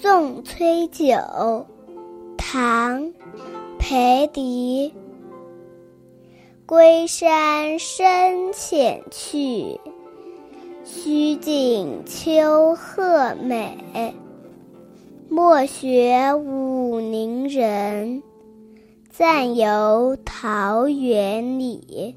送崔九，唐·裴迪。归山深浅去，须尽秋鹤美。莫学武陵人，暂游桃源里。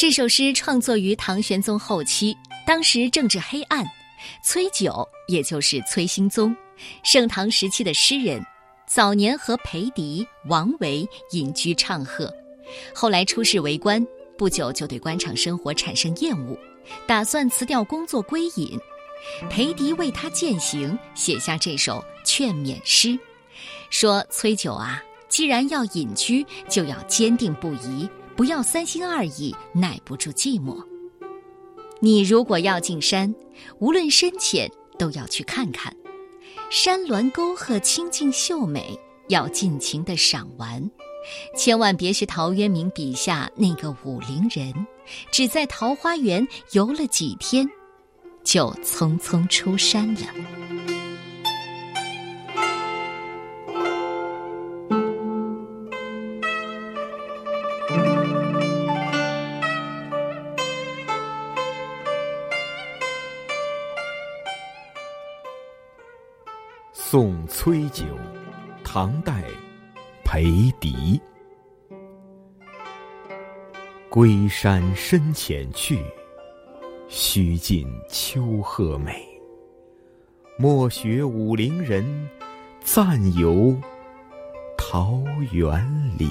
这首诗创作于唐玄宗后期，当时政治黑暗。崔九，也就是崔兴宗，盛唐时期的诗人，早年和裴迪、王维隐居唱和，后来出仕为官，不久就对官场生活产生厌恶，打算辞掉工作归隐。裴迪为他践行，写下这首劝勉诗，说：“崔九啊，既然要隐居，就要坚定不移。”不要三心二意，耐不住寂寞。你如果要进山，无论深浅，都要去看看。山峦沟壑清静秀美，要尽情的赏玩。千万别学陶渊明笔下那个武陵人，只在桃花源游了几天，就匆匆出山了。送崔九唐代裴迪归山深浅去须尽丘壑美。莫学武陵人暂游桃源里。